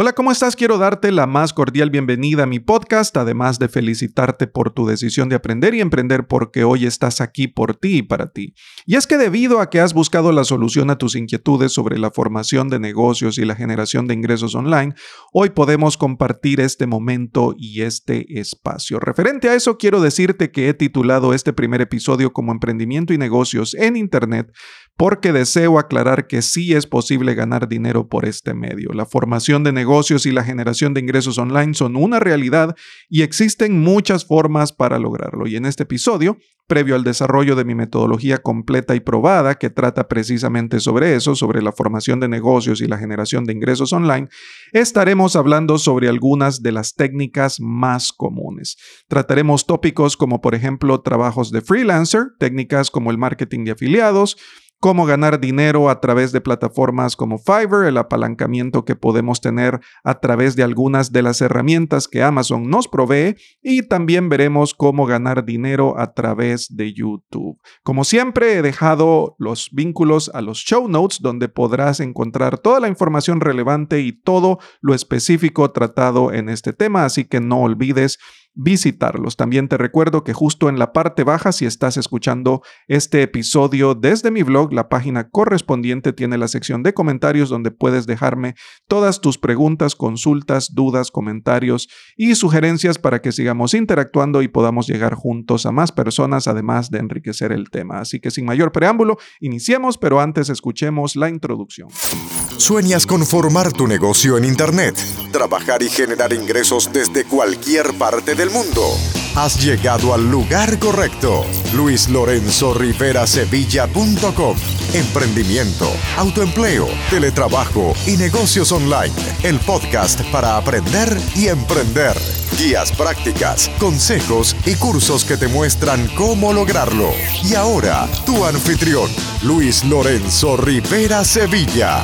Hola, ¿cómo estás? Quiero darte la más cordial bienvenida a mi podcast, además de felicitarte por tu decisión de aprender y emprender porque hoy estás aquí por ti y para ti. Y es que debido a que has buscado la solución a tus inquietudes sobre la formación de negocios y la generación de ingresos online, hoy podemos compartir este momento y este espacio. Referente a eso, quiero decirte que he titulado este primer episodio como Emprendimiento y Negocios en Internet porque deseo aclarar que sí es posible ganar dinero por este medio. La formación de negocios y la generación de ingresos online son una realidad y existen muchas formas para lograrlo. Y en este episodio, previo al desarrollo de mi metodología completa y probada que trata precisamente sobre eso, sobre la formación de negocios y la generación de ingresos online, estaremos hablando sobre algunas de las técnicas más comunes. Trataremos tópicos como por ejemplo trabajos de freelancer, técnicas como el marketing de afiliados, cómo ganar dinero a través de plataformas como Fiverr, el apalancamiento que podemos tener a través de algunas de las herramientas que Amazon nos provee y también veremos cómo ganar dinero a través de YouTube. Como siempre, he dejado los vínculos a los show notes donde podrás encontrar toda la información relevante y todo lo específico tratado en este tema, así que no olvides visitarlos. También te recuerdo que justo en la parte baja, si estás escuchando este episodio desde mi blog, la página correspondiente tiene la sección de comentarios donde puedes dejarme todas tus preguntas, consultas, dudas, comentarios y sugerencias para que sigamos interactuando y podamos llegar juntos a más personas, además de enriquecer el tema. Así que sin mayor preámbulo, iniciemos, pero antes escuchemos la introducción. ¿Sueñas con formar tu negocio en Internet? Trabajar y generar ingresos desde cualquier parte del mundo. Has llegado al lugar correcto. Luis Lorenzo Rivera Sevilla.com. Emprendimiento, autoempleo, teletrabajo y negocios online. El podcast para aprender y emprender. Guías prácticas, consejos y cursos que te muestran cómo lograrlo. Y ahora, tu anfitrión, Luis Lorenzo Rivera Sevilla.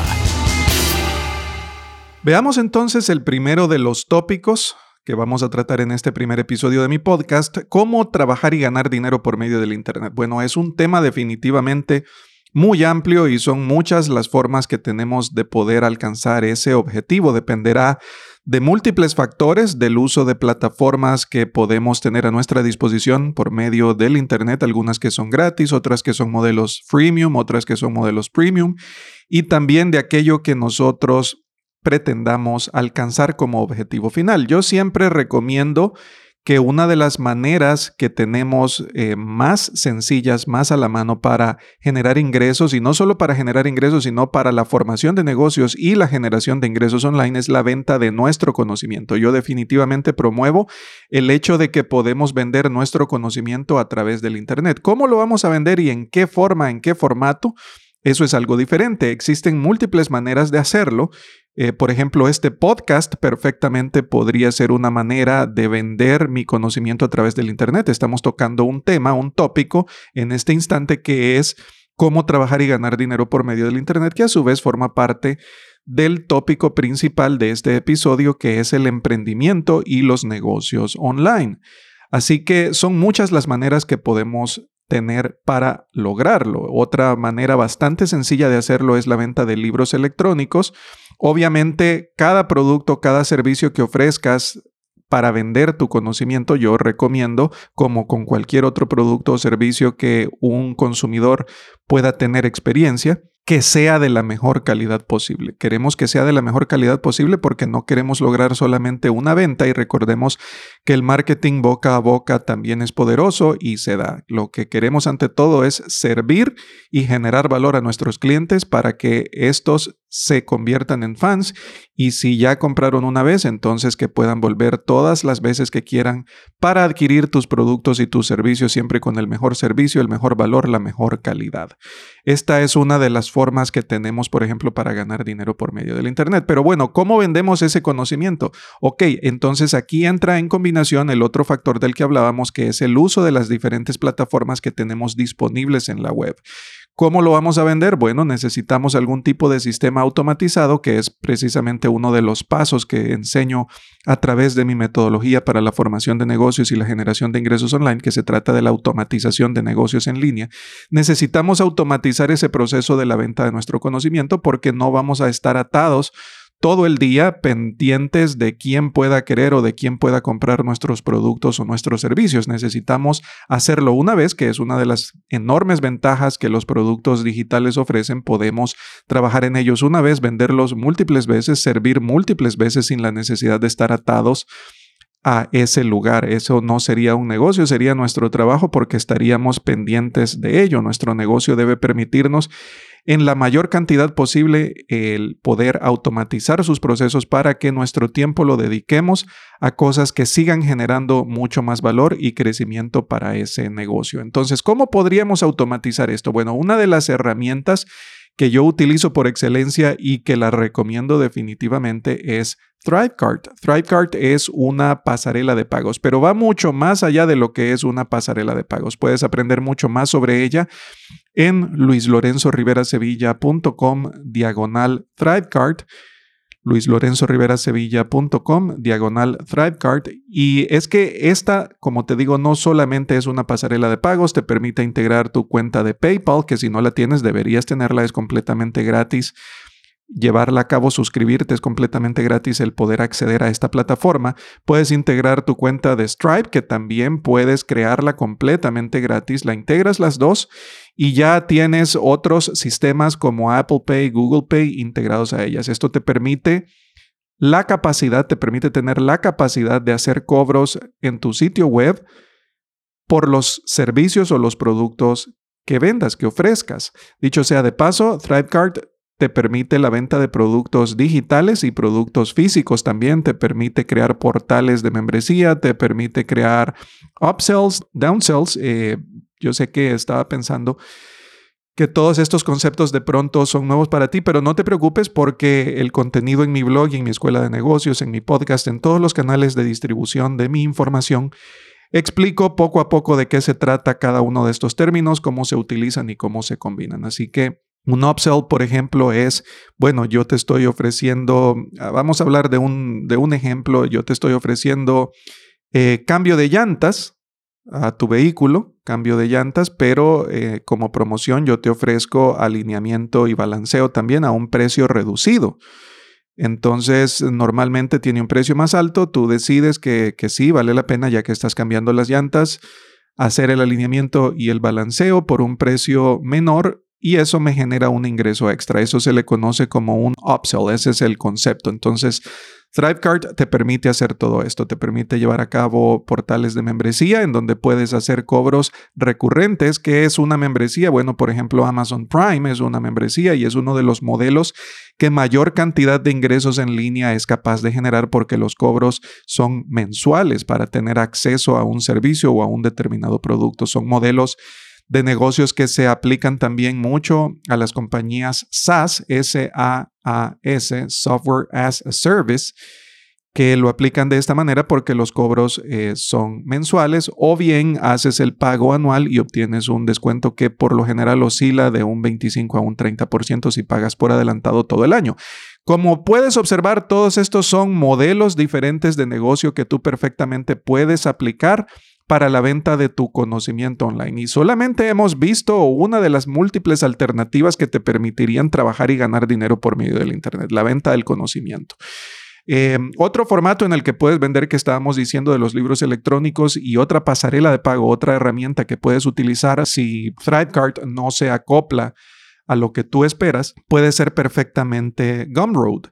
Veamos entonces el primero de los tópicos que vamos a tratar en este primer episodio de mi podcast, cómo trabajar y ganar dinero por medio del Internet. Bueno, es un tema definitivamente muy amplio y son muchas las formas que tenemos de poder alcanzar ese objetivo. Dependerá de múltiples factores del uso de plataformas que podemos tener a nuestra disposición por medio del Internet, algunas que son gratis, otras que son modelos freemium, otras que son modelos premium, y también de aquello que nosotros pretendamos alcanzar como objetivo final. Yo siempre recomiendo que una de las maneras que tenemos eh, más sencillas, más a la mano para generar ingresos, y no solo para generar ingresos, sino para la formación de negocios y la generación de ingresos online, es la venta de nuestro conocimiento. Yo definitivamente promuevo el hecho de que podemos vender nuestro conocimiento a través del Internet. ¿Cómo lo vamos a vender y en qué forma, en qué formato? Eso es algo diferente. Existen múltiples maneras de hacerlo eh, por ejemplo, este podcast perfectamente podría ser una manera de vender mi conocimiento a través del Internet. Estamos tocando un tema, un tópico en este instante que es cómo trabajar y ganar dinero por medio del Internet, que a su vez forma parte del tópico principal de este episodio, que es el emprendimiento y los negocios online. Así que son muchas las maneras que podemos tener para lograrlo. Otra manera bastante sencilla de hacerlo es la venta de libros electrónicos Obviamente, cada producto, cada servicio que ofrezcas para vender tu conocimiento, yo recomiendo, como con cualquier otro producto o servicio que un consumidor pueda tener experiencia, que sea de la mejor calidad posible. Queremos que sea de la mejor calidad posible porque no queremos lograr solamente una venta y recordemos que el marketing boca a boca también es poderoso y se da. Lo que queremos ante todo es servir y generar valor a nuestros clientes para que estos se conviertan en fans y si ya compraron una vez, entonces que puedan volver todas las veces que quieran para adquirir tus productos y tus servicios siempre con el mejor servicio, el mejor valor, la mejor calidad. Esta es una de las formas que tenemos, por ejemplo, para ganar dinero por medio del Internet. Pero bueno, ¿cómo vendemos ese conocimiento? Ok, entonces aquí entra en combinación el otro factor del que hablábamos, que es el uso de las diferentes plataformas que tenemos disponibles en la web. ¿Cómo lo vamos a vender? Bueno, necesitamos algún tipo de sistema automatizado, que es precisamente uno de los pasos que enseño a través de mi metodología para la formación de negocios y la generación de ingresos online, que se trata de la automatización de negocios en línea. Necesitamos automatizar ese proceso de la venta de nuestro conocimiento porque no vamos a estar atados todo el día pendientes de quién pueda querer o de quién pueda comprar nuestros productos o nuestros servicios. Necesitamos hacerlo una vez, que es una de las enormes ventajas que los productos digitales ofrecen. Podemos trabajar en ellos una vez, venderlos múltiples veces, servir múltiples veces sin la necesidad de estar atados a ese lugar. Eso no sería un negocio, sería nuestro trabajo porque estaríamos pendientes de ello. Nuestro negocio debe permitirnos en la mayor cantidad posible el poder automatizar sus procesos para que nuestro tiempo lo dediquemos a cosas que sigan generando mucho más valor y crecimiento para ese negocio. Entonces, ¿cómo podríamos automatizar esto? Bueno, una de las herramientas que yo utilizo por excelencia y que la recomiendo definitivamente es ThriveCart. ThriveCart es una pasarela de pagos, pero va mucho más allá de lo que es una pasarela de pagos. Puedes aprender mucho más sobre ella en luislorenzoriverasevilla.com diagonal ThriveCart luislorenzoriverasevilla.com, diagonal ThriveCard. Y es que esta, como te digo, no solamente es una pasarela de pagos, te permite integrar tu cuenta de PayPal, que si no la tienes deberías tenerla, es completamente gratis llevarla a cabo, suscribirte, es completamente gratis el poder acceder a esta plataforma. Puedes integrar tu cuenta de Stripe, que también puedes crearla completamente gratis. La integras las dos y ya tienes otros sistemas como Apple Pay, Google Pay integrados a ellas. Esto te permite la capacidad, te permite tener la capacidad de hacer cobros en tu sitio web por los servicios o los productos que vendas, que ofrezcas. Dicho sea de paso, ThriveCard te permite la venta de productos digitales y productos físicos también, te permite crear portales de membresía, te permite crear upsells, downsells. Eh, yo sé que estaba pensando que todos estos conceptos de pronto son nuevos para ti, pero no te preocupes porque el contenido en mi blog en mi escuela de negocios, en mi podcast, en todos los canales de distribución de mi información, explico poco a poco de qué se trata cada uno de estos términos, cómo se utilizan y cómo se combinan. Así que un upsell, por ejemplo, es, bueno, yo te estoy ofreciendo, ah, vamos a hablar de un, de un ejemplo, yo te estoy ofreciendo eh, cambio de llantas a tu vehículo, cambio de llantas, pero eh, como promoción yo te ofrezco alineamiento y balanceo también a un precio reducido. Entonces, normalmente tiene un precio más alto, tú decides que, que sí, vale la pena ya que estás cambiando las llantas, hacer el alineamiento y el balanceo por un precio menor y eso me genera un ingreso extra. Eso se le conoce como un upsell, ese es el concepto. Entonces, ThriveCard te permite hacer todo esto, te permite llevar a cabo portales de membresía en donde puedes hacer cobros recurrentes, que es una membresía. Bueno, por ejemplo, Amazon Prime es una membresía y es uno de los modelos que mayor cantidad de ingresos en línea es capaz de generar porque los cobros son mensuales para tener acceso a un servicio o a un determinado producto. Son modelos de negocios que se aplican también mucho a las compañías SaaS, S-A-A-S, Software as a Service, que lo aplican de esta manera porque los cobros eh, son mensuales o bien haces el pago anual y obtienes un descuento que por lo general oscila de un 25 a un 30% si pagas por adelantado todo el año. Como puedes observar, todos estos son modelos diferentes de negocio que tú perfectamente puedes aplicar para la venta de tu conocimiento online. Y solamente hemos visto una de las múltiples alternativas que te permitirían trabajar y ganar dinero por medio del Internet, la venta del conocimiento. Eh, otro formato en el que puedes vender que estábamos diciendo de los libros electrónicos y otra pasarela de pago, otra herramienta que puedes utilizar si ThriveCart no se acopla a lo que tú esperas, puede ser perfectamente Gumroad.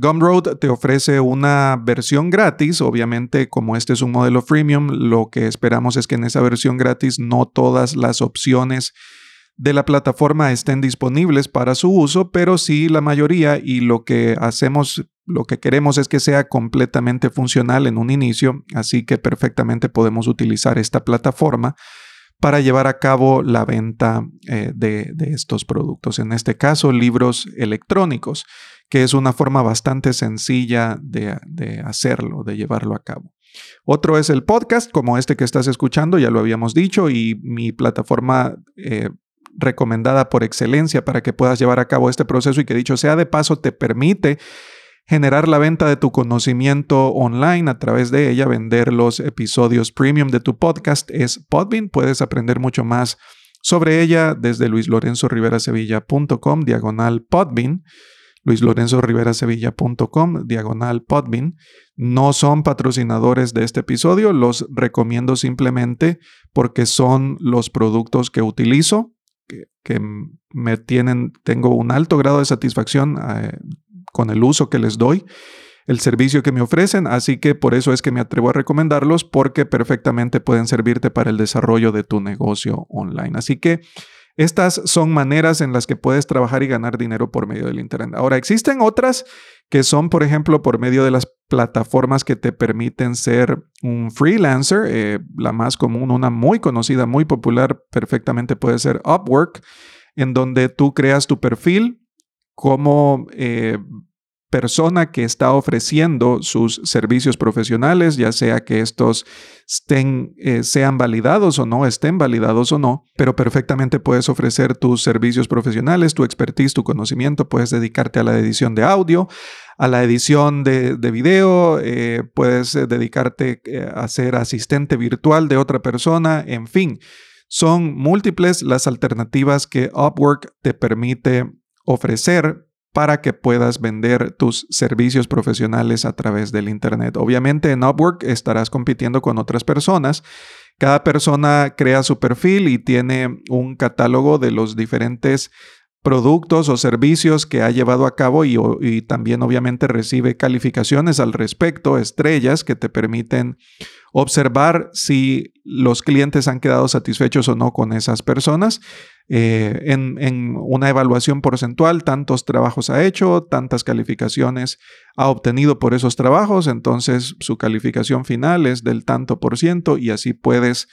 Gumroad te ofrece una versión gratis, obviamente como este es un modelo freemium, lo que esperamos es que en esa versión gratis no todas las opciones de la plataforma estén disponibles para su uso, pero sí la mayoría y lo que hacemos, lo que queremos es que sea completamente funcional en un inicio, así que perfectamente podemos utilizar esta plataforma para llevar a cabo la venta eh, de, de estos productos, en este caso libros electrónicos que es una forma bastante sencilla de, hacerlo, de llevarlo a cabo. Otro es el podcast, como este que estás escuchando, ya lo habíamos dicho, y mi plataforma, eh, recomendada por excelencia para que puedas llevar a cabo este proceso y que dicho sea de paso te permite generar la venta de tu conocimiento online a través de ella, vender los episodios premium de tu podcast es Podbean. Puedes aprender mucho más sobre ella desde luislorenzoriverasevilla.com diagonal Podbean luislorenzoriverasevilla.com, diagonal Podbean. No son patrocinadores de este episodio, los recomiendo simplemente porque son los productos que utilizo, que, me tienen, tengo un alto grado de satisfacción eh, con el uso que les doy el servicio que me ofrecen, así que por eso es que me atrevo a recomendarlos porque perfectamente pueden servirte para el desarrollo de tu negocio online. Así que estas son maneras en las que puedes trabajar y ganar dinero por medio del Internet. Ahora, existen otras que son, por ejemplo, por medio de las plataformas que te permiten ser un freelancer. Eh, la más común, una muy conocida, muy popular, perfectamente puede ser Upwork, en donde tú creas tu perfil como eh, persona que está ofreciendo sus servicios profesionales, ya sea que estos estén, eh, sean validados o no, estén validados o no, pero perfectamente puedes ofrecer tus servicios profesionales, tu expertise, tu conocimiento, puedes dedicarte a la edición de audio, a la edición de, video, eh, puedes eh, dedicarte a ser asistente virtual de otra persona, en fin. Son múltiples las alternativas que Upwork te permite ofrecer para que puedas vender tus servicios profesionales a través del Internet. Obviamente en Upwork estarás compitiendo con otras personas. Cada persona crea su perfil y tiene un catálogo de los diferentes productos o servicios que ha llevado a cabo y, también obviamente recibe calificaciones al respecto, estrellas que te permiten observar si los clientes han quedado satisfechos o no con esas personas. Eh, en, una evaluación porcentual, tantos trabajos ha hecho, tantas calificaciones ha obtenido por esos trabajos, entonces su calificación final es del tanto por ciento y así puedes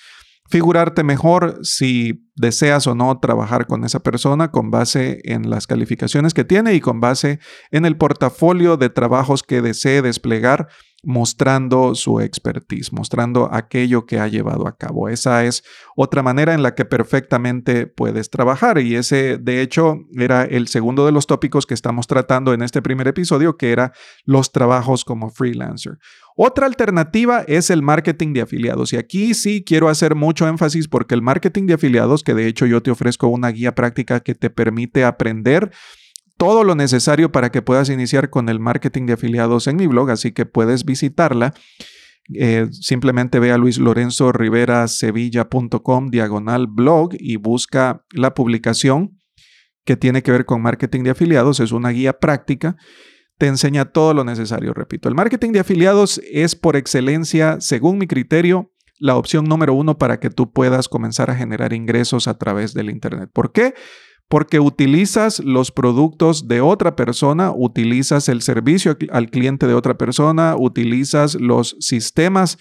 figurarte mejor si deseas o no trabajar con esa persona con base en las calificaciones que tiene y con base en el portafolio de trabajos que desee desplegar mostrando su expertise, mostrando aquello que ha llevado a cabo. Esa es otra manera en la que perfectamente puedes trabajar y ese de hecho era el segundo de los tópicos que estamos tratando en este primer episodio, que era los trabajos como freelancer. Otra alternativa es el marketing de afiliados y aquí sí quiero hacer mucho énfasis porque el marketing de afiliados, que de hecho yo te ofrezco una guía práctica que te permite aprender todo lo necesario para que puedas iniciar con el marketing de afiliados en mi blog, así que puedes visitarla. Eh, simplemente ve a luislorenzoriverasevilla.com diagonal blog y busca la publicación que tiene que ver con marketing de afiliados. Es una guía práctica. Te enseña todo lo necesario, repito. El marketing de afiliados es por excelencia, según mi criterio, la opción número uno para que tú puedas comenzar a generar ingresos a través del Internet. ¿Por qué? porque utilizas los productos de otra persona, utilizas el servicio al cliente de otra persona, utilizas los sistemas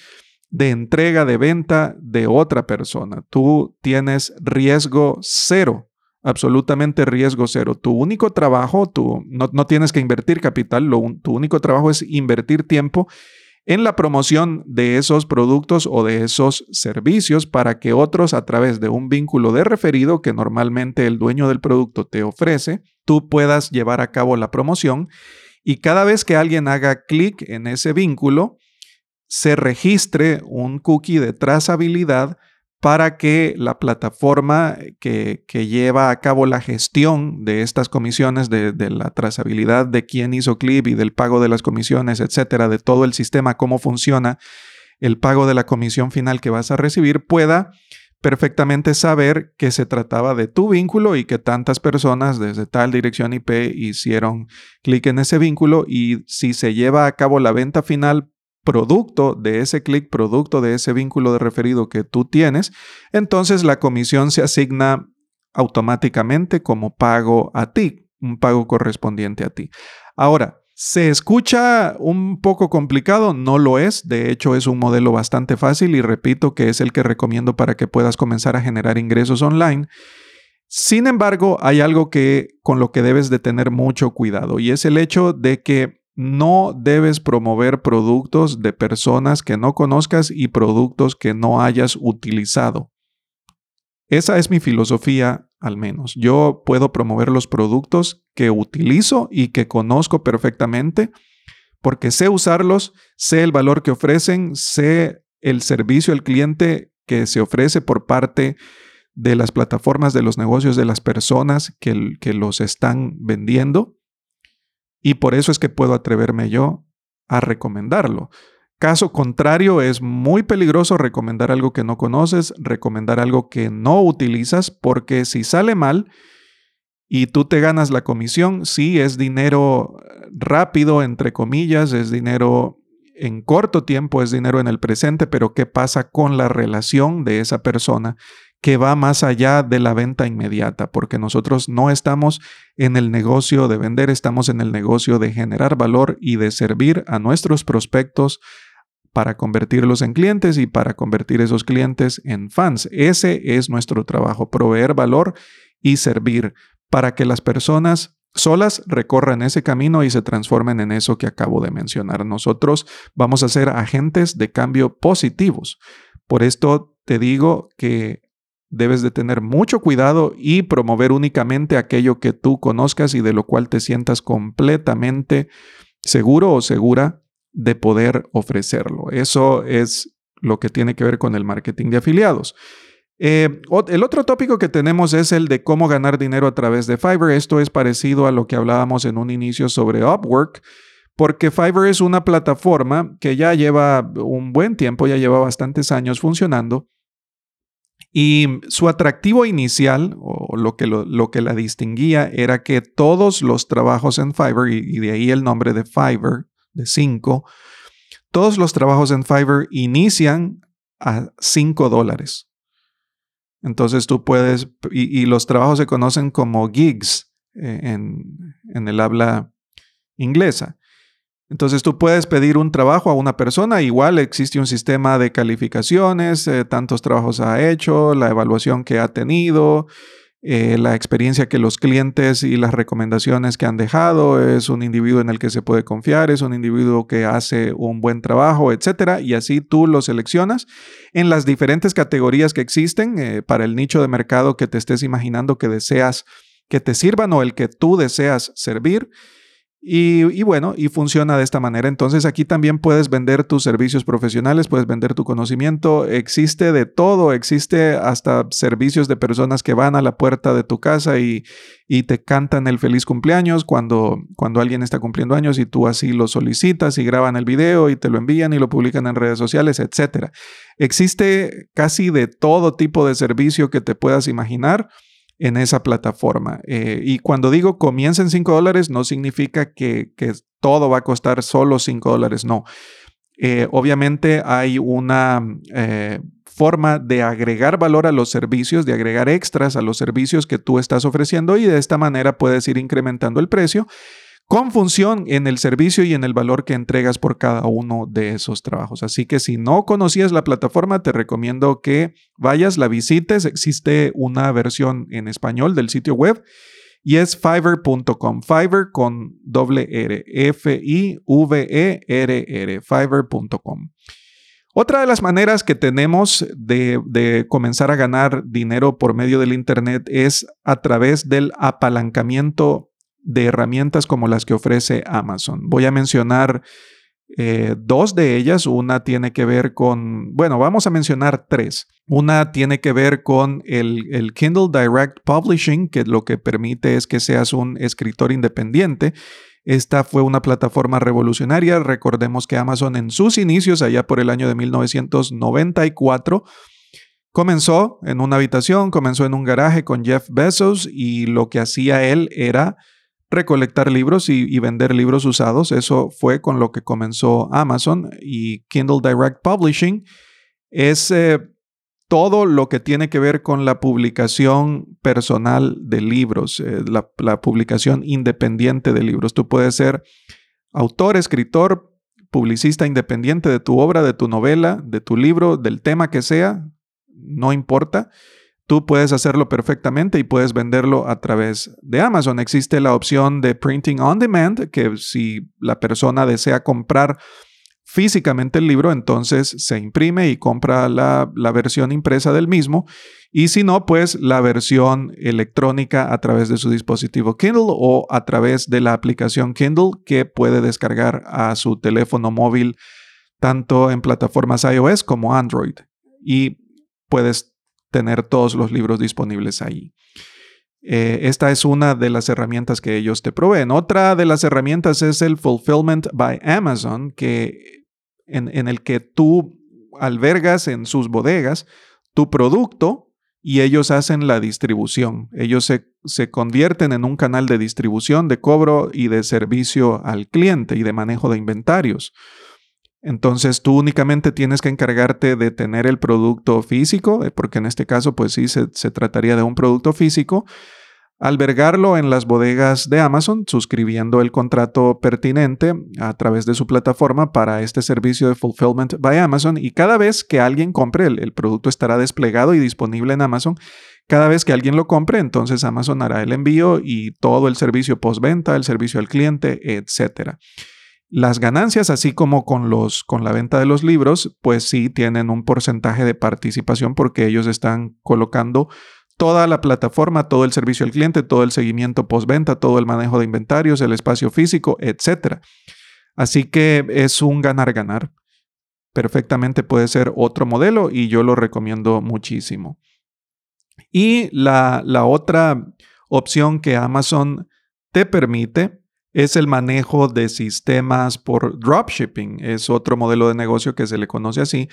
de entrega de venta de otra persona. Tú tienes riesgo cero, absolutamente riesgo cero. Tu único trabajo, tú no, no tienes que invertir capital, tu único trabajo es invertir tiempo en la promoción de esos productos o de esos servicios para que otros a través de un vínculo de referido que normalmente el dueño del producto te ofrece, tú puedas llevar a cabo la promoción y cada vez que alguien haga clic en ese vínculo, se registre un cookie de trazabilidad para que la plataforma que, lleva a cabo la gestión de estas comisiones, de, la trazabilidad de quién hizo clip y del pago de las comisiones, etcétera, de todo el sistema, cómo funciona el pago de la comisión final que vas a recibir, pueda perfectamente saber que se trataba de tu vínculo y que tantas personas desde tal dirección IP hicieron clic en ese vínculo y si se lleva a cabo la venta final producto de ese clic, producto de ese vínculo de referido que tú tienes, entonces la comisión se asigna automáticamente como pago a ti, un pago correspondiente a ti. Ahora, ¿se escucha un poco complicado? No lo es, de hecho es un modelo bastante fácil y repito que es el que recomiendo para que puedas comenzar a generar ingresos online. Sin embargo, hay algo que con lo que debes de tener mucho cuidado y es el hecho de que no debes promover productos de personas que no conozcas y productos que no hayas utilizado. Esa es mi filosofía al menos. Yo puedo promover los productos que utilizo y que conozco perfectamente porque sé usarlos, sé el valor que ofrecen, sé el servicio al cliente que se ofrece por parte de las plataformas de los negocios de las personas que, que los están vendiendo. Y por eso es que puedo atreverme yo a recomendarlo. Caso contrario, es muy peligroso recomendar algo que no conoces, recomendar algo que no utilizas, porque si sale mal y tú te ganas la comisión, sí es dinero rápido, entre comillas, es dinero en corto tiempo, es dinero en el presente, pero ¿qué pasa con la relación de esa persona que va más allá de la venta inmediata? Porque nosotros no estamos en el negocio de vender, estamos en el negocio de generar valor y de servir a nuestros prospectos para convertirlos en clientes y para convertir esos clientes en fans. Ese es nuestro trabajo, proveer valor y servir para que las personas solas recorran ese camino y se transformen en eso que acabo de mencionar. Nosotros vamos a ser agentes de cambio positivos. Por esto te digo que debes de tener mucho cuidado y promover únicamente aquello que tú conozcas y de lo cual te sientas completamente seguro o segura de poder ofrecerlo. Eso es lo que tiene que ver con el marketing de afiliados. Eh, el otro tópico que tenemos es el de cómo ganar dinero a través de Fiverr. Esto es parecido a lo que hablábamos en un inicio sobre Upwork, porque Fiverr es una plataforma que ya lleva un buen tiempo, ya lleva bastantes años funcionando. Y su atractivo inicial, o lo que, lo, que la distinguía, era que todos los trabajos en Fiverr, y, de ahí el nombre de Fiverr, de 5, todos los trabajos en Fiverr inician a 5 dólares. Entonces tú puedes, y, los trabajos se conocen como gigs eh, en, el habla inglesa. Entonces tú puedes pedir un trabajo a una persona, igual existe un sistema de calificaciones, eh, tantos trabajos ha hecho, la evaluación que ha tenido, eh, la experiencia que los clientes y las recomendaciones que han dejado, es un individuo en el que se puede confiar, es un individuo que hace un buen trabajo, etcétera, y así tú lo seleccionas en las diferentes categorías que existen eh, para el nicho de mercado que te estés imaginando que deseas que te sirvan o el que tú deseas servir. Y, bueno, y funciona de esta manera. Entonces aquí también puedes vender tus servicios profesionales, puedes vender tu conocimiento. Existe de todo, existe hasta servicios de personas que van a la puerta de tu casa y, te cantan el feliz cumpleaños cuando, cuando alguien está cumpliendo años y tú así lo solicitas y graban el video y te lo envían y lo publican en redes sociales, etc. Existe casi de todo tipo de servicio que te puedas imaginar en esa plataforma. Eh, y cuando digo comienza en 5 dólares, no significa que, todo va a costar solo 5 dólares, no. Eh, obviamente hay una eh, forma de agregar valor a los servicios, de agregar extras a los servicios que tú estás ofreciendo y de esta manera puedes ir incrementando el precio con función en el servicio y en el valor que entregas por cada uno de esos trabajos. Así que si no conocías la plataforma, te recomiendo que vayas, la visites. Existe una versión en español del sitio web y es fiverr.com. Fiverr con doble R, F-I-V-E-R-R, fiverr.com. Otra de las maneras que tenemos de, de, comenzar a ganar dinero por medio del Internet es a través del apalancamiento de herramientas como las que ofrece Amazon. Voy a mencionar eh, dos de ellas. Una tiene que ver con, bueno, vamos a mencionar tres. Una tiene que ver con el, el, Kindle Direct Publishing, que lo que permite es que seas un escritor independiente. Esta fue una plataforma revolucionaria. Recordemos que Amazon en sus inicios, allá por el año de 1994, comenzó en una habitación, comenzó en un garaje con Jeff Bezos y lo que hacía él era recolectar libros y, vender libros usados. Eso fue con lo que comenzó Amazon y Kindle Direct Publishing. Es eh, todo lo que tiene que ver con la publicación personal de libros, eh, la, la publicación independiente de libros. Tú puedes ser autor, escritor, publicista independiente de tu obra, de tu novela, de tu libro, del tema que sea, no importa. Tú puedes hacerlo perfectamente y puedes venderlo a través de Amazon. Existe la opción de printing on demand, que si la persona desea comprar físicamente el libro, entonces se imprime y compra la, la, versión impresa del mismo. Y si no, pues la versión electrónica a través de su dispositivo Kindle o a través de la aplicación Kindle que puede descargar a su teléfono móvil tanto en plataformas iOS como Android. Y puedes tener todos los libros disponibles ahí. Eh, esta es una de las herramientas que ellos te proveen. Otra de las herramientas es el Fulfillment by Amazon, que, en, el que tú albergas en sus bodegas tu producto y ellos hacen la distribución. Ellos se, se, convierten en un canal de distribución, de cobro y de servicio al cliente y de manejo de inventarios. Entonces tú únicamente tienes que encargarte de tener el producto físico, eh, porque en este caso pues sí se, trataría de un producto físico, albergarlo en las bodegas de Amazon, suscribiendo el contrato pertinente a través de su plataforma para este servicio de Fulfillment by Amazon y cada vez que alguien compre, el, el producto estará desplegado y disponible en Amazon. Cada vez que alguien lo compre, entonces Amazon hará el envío y todo el servicio postventa, el servicio al cliente, etcétera. Las ganancias, así como con, los, con la venta de los libros, pues sí tienen un porcentaje de participación porque ellos están colocando toda la plataforma, todo el servicio al cliente, todo el seguimiento postventa, todo el manejo de inventarios, el espacio físico, etc. Así que es un ganar-ganar. Perfectamente puede ser otro modelo y yo lo recomiendo muchísimo. Y la, la otra opción que Amazon te permite es el manejo de sistemas por dropshipping. Es otro modelo de negocio que se le conoce así,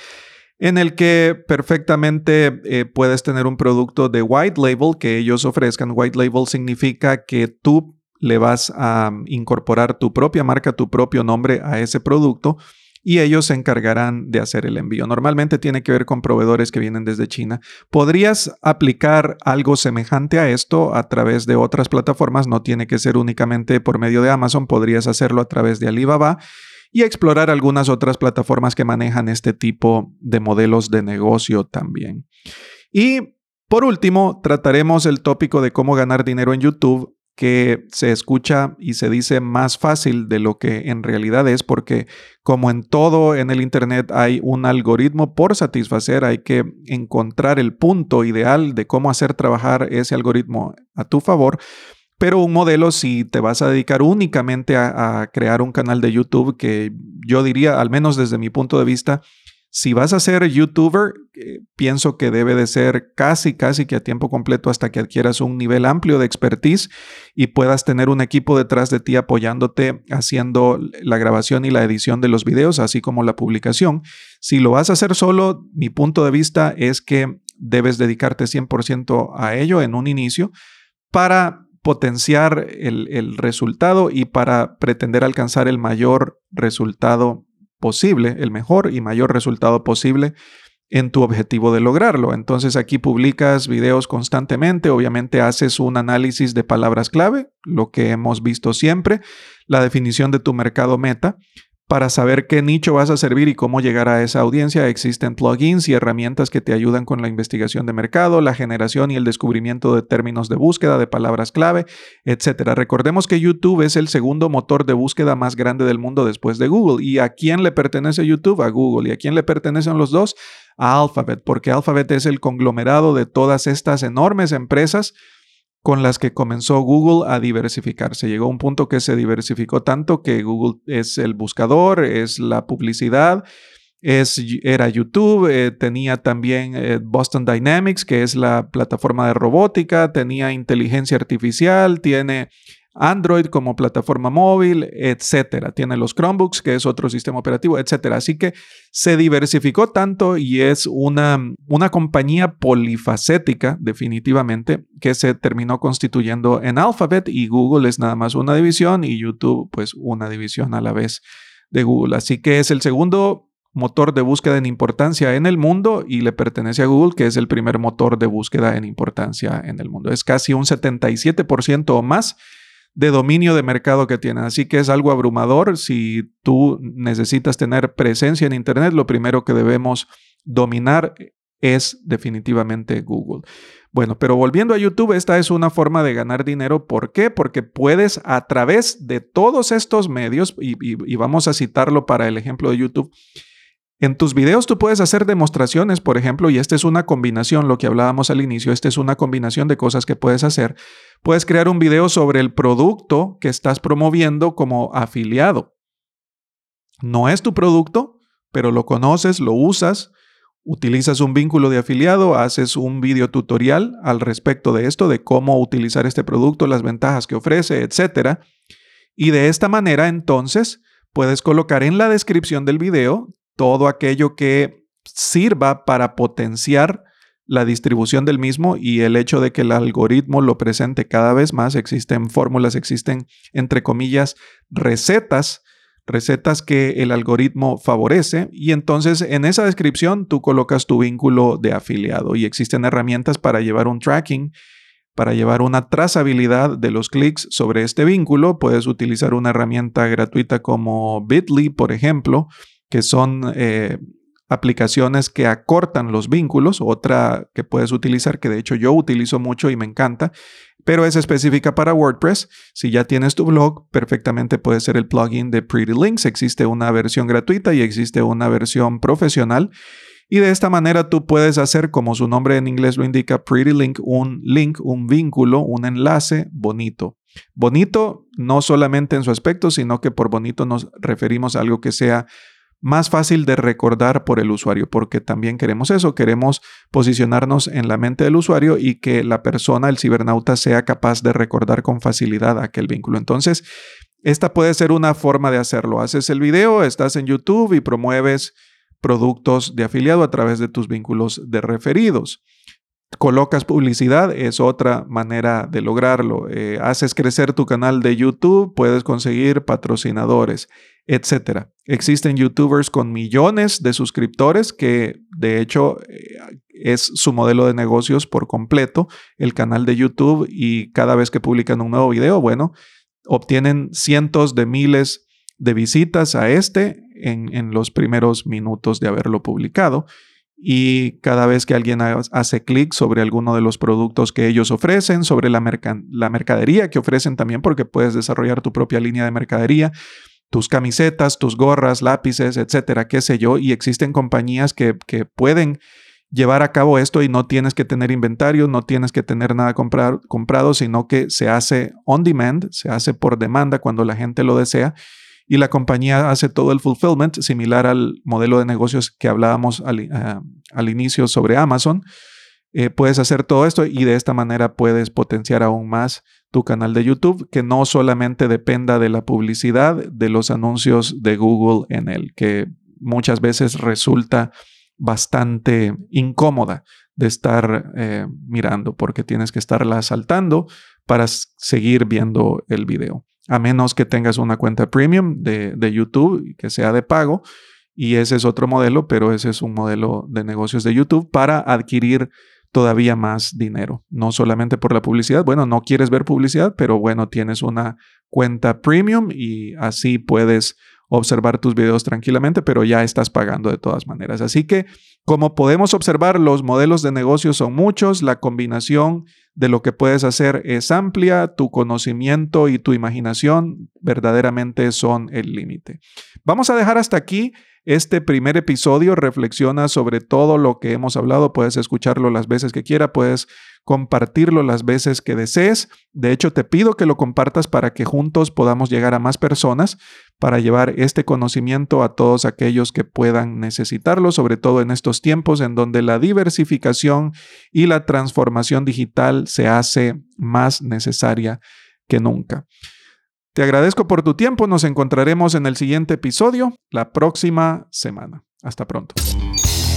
en el que perfectamente eh, puedes tener un producto de white label que ellos ofrezcan. White label significa que tú le vas a incorporar tu propia marca, tu propio nombre a ese producto y ellos se encargarán de hacer el envío. Normalmente tiene que ver con proveedores que vienen desde China. Podrías aplicar algo semejante a esto a través de otras plataformas, no tiene que ser únicamente por medio de Amazon, podrías hacerlo a través de Alibaba y explorar algunas otras plataformas que manejan este tipo de modelos de negocio también. Y por último, trataremos el tópico de cómo ganar dinero en YouTube que se escucha y se dice más fácil de lo que en realidad es, porque como en todo en el Internet hay un algoritmo por satisfacer, hay que encontrar el punto ideal de cómo hacer trabajar ese algoritmo a tu favor. Pero un modelo, si te vas a dedicar únicamente a, a crear un canal de YouTube, que yo diría, al menos desde mi punto de vista, si vas a ser youtuber, eh, pienso que debe de ser casi, casi que a tiempo completo hasta que adquieras un nivel amplio de expertise y puedas tener un equipo detrás de ti apoyándote haciendo la grabación y la edición de los videos, así como la publicación. Si lo vas a hacer solo, mi punto de vista es que debes dedicarte 100% a ello en un inicio para potenciar el, el resultado y para pretender alcanzar el mayor resultado posible, el mejor y mayor resultado posible en tu objetivo de lograrlo. Entonces aquí publicas videos constantemente, obviamente haces un análisis de palabras clave, lo que hemos visto siempre, la definición de tu mercado meta para saber qué nicho vas a servir y cómo llegar a esa audiencia, existen plugins y herramientas que te ayudan con la investigación de mercado, la generación y el descubrimiento de términos de búsqueda, de palabras clave, etc. Recordemos que YouTube es el segundo motor de búsqueda más grande del mundo después de Google. ¿Y a quién le pertenece YouTube? A Google. ¿Y a quién le pertenecen los dos? A Alphabet, porque Alphabet es el conglomerado de todas estas enormes empresas con las que comenzó Google a diversificarse. Llegó a un punto que se diversificó tanto que Google es el buscador, es la publicidad, es, era YouTube, eh, tenía también eh, Boston Dynamics, que es la plataforma de robótica, tenía inteligencia artificial, tiene Android como plataforma móvil, etcétera. Tiene los Chromebooks, que es otro sistema operativo, etcétera. Así que se diversificó tanto y es una, una compañía polifacética, definitivamente, que se terminó constituyendo en Alphabet y Google es nada más una división y YouTube, pues una división a la vez de Google. Así que es el segundo motor de búsqueda en importancia en el mundo y le pertenece a Google, que es el primer motor de búsqueda en importancia en el mundo. Es casi un 77% o más de dominio de mercado que tienen. Así que es algo abrumador. Si tú necesitas tener presencia en Internet, lo primero que debemos dominar es definitivamente Google. Bueno, pero volviendo a YouTube, esta es una forma de ganar dinero. ¿Por qué? Porque puedes a través de todos estos medios, y, vamos a citarlo para el ejemplo de YouTube, en tus videos tú puedes hacer demostraciones, por ejemplo, y esta es una combinación, lo que hablábamos al inicio, esta es una combinación de cosas que puedes hacer. Puedes crear un video sobre el producto que estás promoviendo como afiliado. No es tu producto, pero lo conoces, lo usas, utilizas un vínculo de afiliado, haces un video tutorial al respecto de esto, de cómo utilizar este producto, las ventajas que ofrece, etc. Y de esta manera, entonces, puedes colocar en la descripción del video todo aquello que sirva para potenciar la distribución del mismo y el hecho de que el algoritmo lo presente cada vez más. Existen fórmulas, existen, entre comillas, recetas recetas que el algoritmo favorece y entonces en esa descripción tú colocas tu vínculo de afiliado y existen herramientas para llevar un tracking, para llevar una trazabilidad de los clics sobre este vínculo. Puedes utilizar una herramienta gratuita como Bitly, por ejemplo, que son eh, aplicaciones que acortan los vínculos. Otra que puedes utilizar, que de hecho yo utilizo mucho y me encanta, pero es específica para WordPress. Si ya tienes tu blog, perfectamente puede ser el plugin de Pretty Links. Existe una versión gratuita y existe una versión profesional. Y de esta manera tú puedes hacer, como su nombre en inglés lo indica, Pretty Link, un link, un vínculo, un enlace bonito. Bonito no solamente en su aspecto, sino que por bonito nos referimos a algo que sea más fácil de recordar por el usuario, porque también queremos eso, queremos posicionarnos en la mente del usuario y que la persona, el cibernauta, sea capaz de recordar con facilidad aquel vínculo. Entonces, esta puede ser una forma de hacerlo. Haces el video, estás en YouTube y promueves productos de afiliado a través de tus vínculos de referidos colocas publicidad, es otra manera de lograrlo. Eh, haces crecer tu canal de YouTube, puedes conseguir patrocinadores, etc. Existen youtubers con millones de suscriptores que de hecho eh, es su modelo de negocios por completo, el canal de YouTube y cada vez que publican un nuevo video, bueno, obtienen cientos de miles de visitas a este en, en los primeros minutos de haberlo publicado y cada vez que alguien hace clic sobre alguno de los productos que ellos ofrecen, sobre la, la, mercadería que ofrecen también, porque puedes desarrollar tu propia línea de mercadería, tus camisetas, tus gorras, lápices, etcétera, qué sé yo, y existen compañías que, que pueden llevar a cabo esto y no tienes que tener inventario, no tienes que tener nada comprado, sino que se hace on demand, se hace por demanda cuando la gente lo desea y la compañía hace todo el fulfillment, similar al modelo de negocios que hablábamos al, eh, inicio sobre Amazon. Eh, puedes hacer todo esto y de esta manera puedes potenciar aún más tu canal de YouTube, que no solamente dependa de la publicidad, de los anuncios de Google en él, que muchas veces resulta bastante incómoda de estar eh, mirando porque tienes que estarla saltando para seguir viendo el video a menos que tengas una cuenta premium de, de YouTube que sea de pago. Y ese es otro modelo, pero ese es un modelo de negocios de YouTube para adquirir todavía más dinero. No solamente por la publicidad. Bueno, no quieres ver publicidad, pero bueno, tienes una cuenta premium y así puedes observar tus videos tranquilamente, pero ya estás pagando de todas maneras. Así que, como podemos observar, los modelos de negocio son muchos, la combinación de lo que puedes hacer es amplia, tu conocimiento y tu imaginación verdaderamente son el límite. Vamos a dejar hasta aquí este primer episodio reflexiona sobre todo lo que hemos hablado. Puedes escucharlo las veces que quiera, puedes compartirlo las veces que desees. De hecho, te pido que lo compartas para que juntos podamos llegar a más personas, para llevar este conocimiento a todos aquellos que puedan necesitarlo, sobre todo en estos tiempos en donde la diversificación y la transformación digital se hace más necesaria que nunca. Te agradezco por tu tiempo. Nos encontraremos en el siguiente episodio la próxima semana. Hasta pronto.